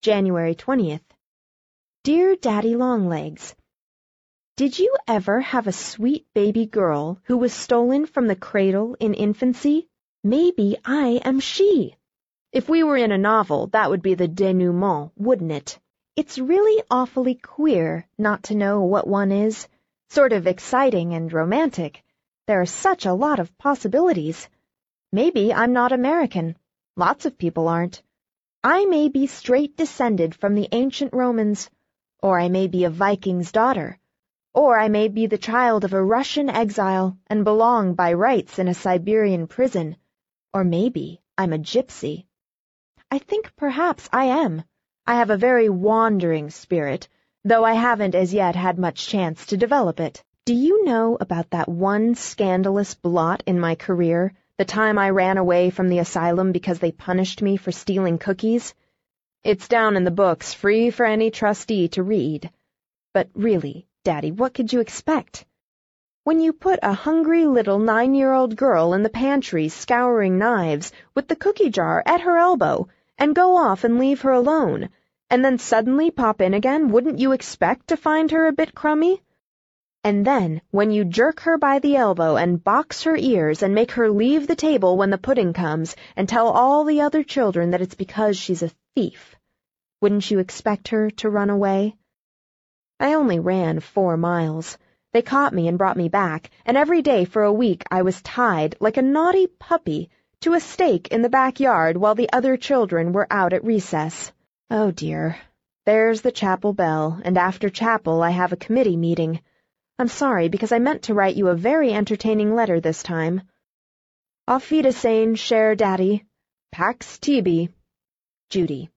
January 20th. Dear Daddy Longlegs, Did you ever have a sweet baby girl who was stolen from the cradle in infancy? Maybe I am she. If we were in a novel, that would be the denouement, wouldn't it? It's really awfully queer not to know what one is. Sort of exciting and romantic. There are such a lot of possibilities. Maybe I'm not American. Lots of people aren't. I may be straight descended from the ancient Romans, or I may be a Viking's daughter, or I may be the child of a Russian exile and belong by rights in a Siberian prison, or maybe I'm a gypsy. I think perhaps I am. I have a very wandering spirit, though I haven't as yet had much chance to develop it. Do you know about that one scandalous blot in my career? The time I ran away from the asylum because they punished me for stealing cookies? It's down in the books, free for any trustee to read. But really, Daddy, what could you expect? When you put a hungry little nine-year-old girl in the pantry scouring knives with the cookie jar at her elbow and go off and leave her alone, and then suddenly pop in again, wouldn't you expect to find her a bit crummy? And then, when you jerk her by the elbow and box her ears and make her leave the table when the pudding comes and tell all the other children that it's because she's a thief, wouldn't you expect her to run away? I only ran four miles. They caught me and brought me back, and every day for a week I was tied, like a naughty puppy, to a stake in the backyard while the other children were out at recess. Oh dear. There's the chapel bell, and after chapel I have a committee meeting. I'm sorry, because I meant to write you a very entertaining letter this time. Auf Wiedersehen, cher Daddy. Pax tibi. Judy.